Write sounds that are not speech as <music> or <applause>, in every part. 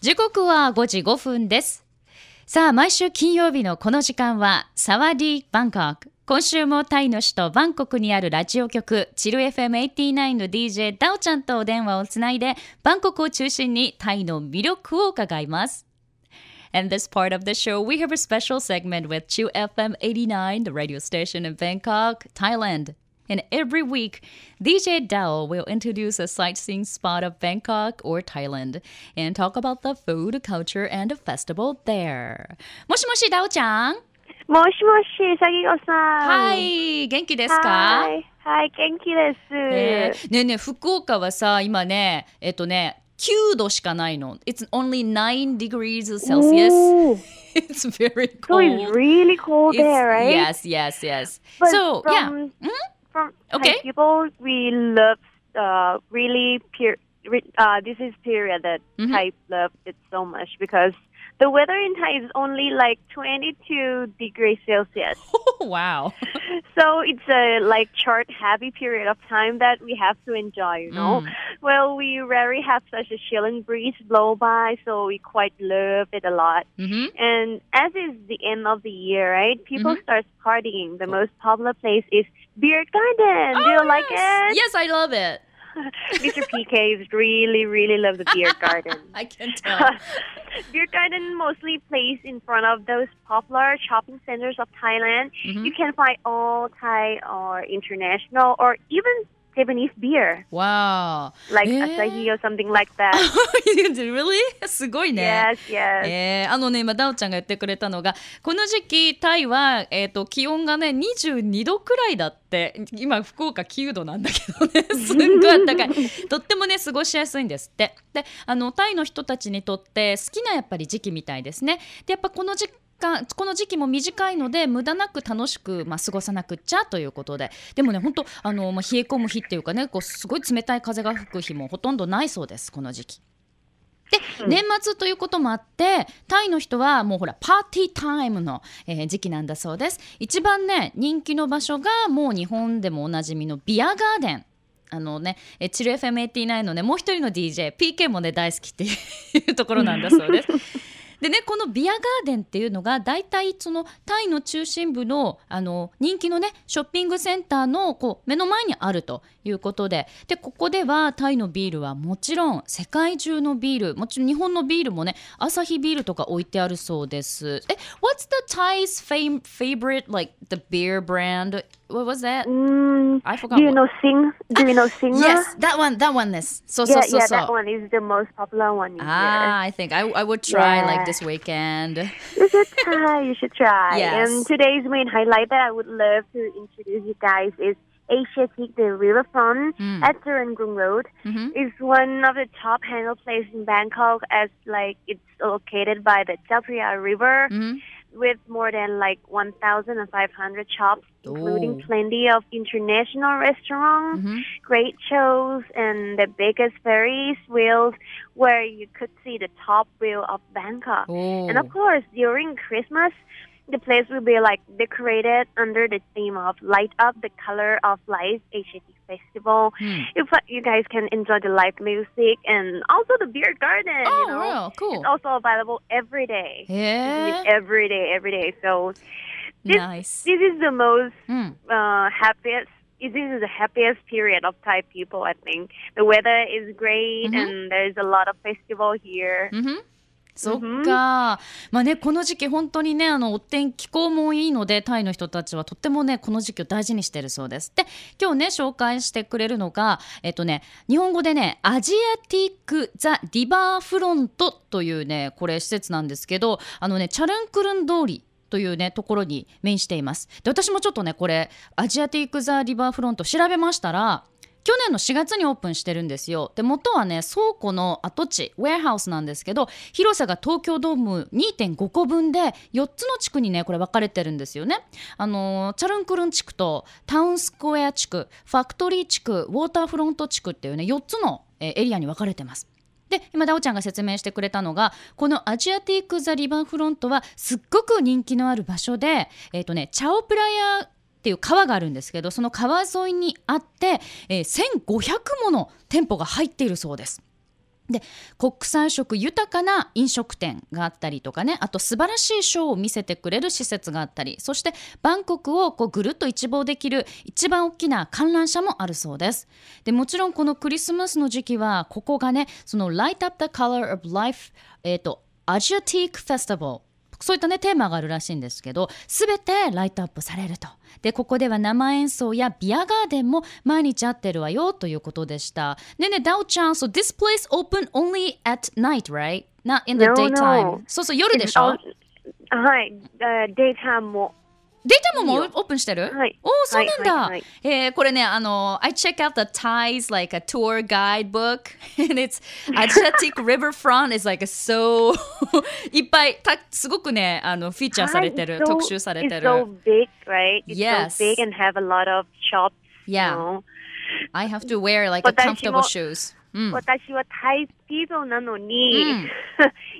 時刻は5時5分です。さあ毎週金曜日のこの時間はサワディ・バンコク。今週もタイの首都バンコクにあるラジオ局チル FM89 の DJ ダオちゃんとお電話をつないでバンコクを中心にタイの魅力を伺います。In this part of the show, we have a special segment with 2FM89, the radio station in Bangkok, Thailand. And every week, DJ Dao will introduce a sightseeing spot of Bangkok or Thailand and talk about the food, culture, and the festival there. もしもし、ダオちゃん。もしもし、さぎこさん。はい、元気ですかはい、はい、元気です。ねえねえねえ福岡はさ、今ね、えっとね、9度しかないの。It's only 9 degrees Celsius. おー <laughs> It's very So cold. it's really cold It's- there, right? Yes, yes, yes. But so, yeah. from, Mhm. From Okay. Thai people, we love uh, really per- re- uh, this is period that Mhm. Thai love it so much because the weather in Thai is only like 22 degrees Celsius. <laughs> Oh, wow. <laughs> so it's a like short, happy period of time that we have to enjoy, you know. Mm. Well, we rarely have such a chilling breeze blow by, so we quite love it a lot. hmm And as is the end of the year, right? People Mhm. start partying. The most popular place is Beer Garden. Do you like Oh, it? Yes, I love it. Mr. PK is really, really love the Beer <laughs> Garden. I can tell. <laughs> Beer Garden mostly placed in front of those popular shopping centers of Thailand. Mhm. You can find all Thai or international or even Japanese beer, wow. like Eh? Asahi or something like that. <laughs> <laughs> really? すごいね。yes, yes. えーあのね今ダオちゃんが言ってくれたのがこの時期タイは、えー、と気温がね22度くらいだって今福岡9度なんだけどね <laughs> すっごい暖かいとってもね過ごしやすいんですってであのタイの人たちにとって好きなやっぱり時期みたいですねでやっぱこの時間この時期も短いので無駄なく楽しく、まあ、過ごさなくっちゃということで。でもね本当あの、まあ、冷え込む日っていうかねこうすごい冷たい風が吹く日もほとんどないそうですこの時期。で、年末ということもあってタイの人はもうほらパーティータイムの、えー時期なんだそうです。一番ね人気の場所がもう日本でもおなじみのビアガーデン。あのね、えーチル FM89 のねもう一人の DJPK もね大好きっていうところなんだそうです <laughs> でねこのビアガーデンっていうのが大体そのタイの中心部のあの人気のねショッピングセンターのこう目の前にあるということででここではタイのビールはもちろん世界中のビールもちろん日本のビールもねアサヒビールとか置いてあるそうですえ What's the Thai's fam- favorite like the beer brand What was that? Mm, I forgot do you what- know Sing? Do you know Singer? Yes that one that one ですそうそ Yeah, うそう yeah, そう that one is the most popular one Ah, I think I, I would try like Yeah. this weekend. You should try. You should try. Yes. And today's main highlight that I would love to introduce you guys is Asiatic, the riverfront Mm. at Serangoon Road. Mhm. It's one of the top handle places in Bangkok as like it's located by the Chao Phraya River Mhm. with more than like 1,500 shops, including Oh. plenty of international restaurants. Mhm. great shows and the biggest Ferris wheels where you could see the top view of Bangkok. Oh. And of course, during Christmas, the place will be like decorated under the theme of light up the color of life HAT festival. Mm. You, you guys can enjoy the live music and also the beer garden. Oh, you know? wow, cool! It's also available every day. Yeah, every day, every day. So this, nice. This is the most mm. uh, happiest this is the happiest period of Thai people, I think. The weather is great mm-hmm. and there's a lot of festival here. Mm-hmm. そっか、まあねこの時期本当にねあのお天気候もいいのでタイの人たちはとってもねこの時期を大事にしてるそうです。で今日ね紹介してくれるのがえっとね日本語でねアジアティック・ザ・リバーフロントというねこれ施設なんですけどあのねチャルンクルン通りというねところに面しています。で私もちょっとねこれアジアティック・ザ・リバーフロント調べましたら去年の4月にオープンしてるんですよ。で元はね倉庫の跡地ウェアハウスなんですけど広さが東京ドーム2.5個分で4つの地区にねこれ分かれてるんですよね。あのチャルンクルン地区とタウンスクエア地区ファクトリー地区ウォーターフロント地区っていうね4つのエリアに分かれてます。で今ダオちゃんが説明してくれたのがこのアジアティック・ザ・リバーフロントはすっごく人気のある場所で、えーとね、チャオプラヤっていう川があるんですけどその川沿いにあって、えー1500もの店舗が入っているそうです。で国際色豊かな飲食店があったりとかねあと素晴らしいショーを見せてくれる施設があったりそしてバンコクをこうぐるっと一望できる一番大きな観覧車もあるそうですでもちろんこのクリスマスの時期はここがねその Light Up the Color of Life えっ、とアジアティックフェスティバルそういったねテーマがあるらしいんですけど全てライトアップされると。でここでは生演奏やビアガーデンも毎日あってるわよということでした。ねダオちゃん so this place open only at night right? Not in the No, daytime. no. そうそう夜でしょ？はい、uh, daytime も。データももういいよオープンしてるはいおおそうなんだ、はいはいはいえーこれねあの I check out the Thais like a tour guidebook <laughs> and it's Asiatic riverfront <laughs> is like so <laughs> いっぱいたすごくねあのフィーチャーされてる、 Hi, it's so- 特集されて It's る so big, right? It's Yes. so big and have a lot of shops. Yeah. You know? I have to wear like a 私 comfortable も shoes うん私はタイスピードなのに、うん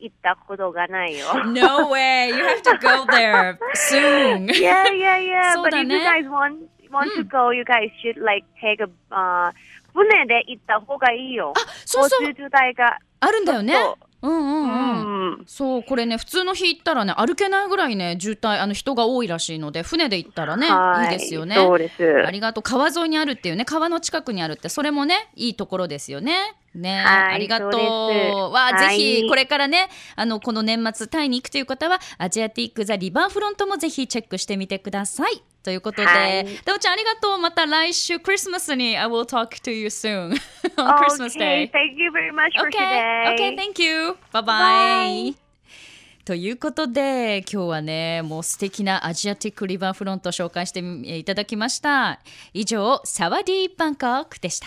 行ったことがないよ。No way you have to go there soon yeah, yeah, yeah. そう But だ if ね you guys want want to go, you guys should like take a、uh, 船で行った方がいいよ。そうそう交通渋滞が。あるんだよねそうんうんうん、うん。そうこれね普通の日行ったらね歩けないぐらいね渋滞あの人が多いらしいので船で行ったらねはい。いですよね。そうです。ありがとう。川沿いにあるっていうね川の近くにあるってそれもねいいところですよね。ね、はいありがとう。わぜひこれからねあのこの年末タイに行くという方はアジアティック・ザ・リバーフロントもぜひチェックしてみてくださいということで、はいダオちゃんありがとうまた来週クリスマスに I will talk to you soon on Christmas Okay, Day thank you very much for today. okay, thank you. Bye bye. Bye. ということで今日はねもう素敵なアジアティックリバーフロントを紹介していただきました以上サワディーバンコクでした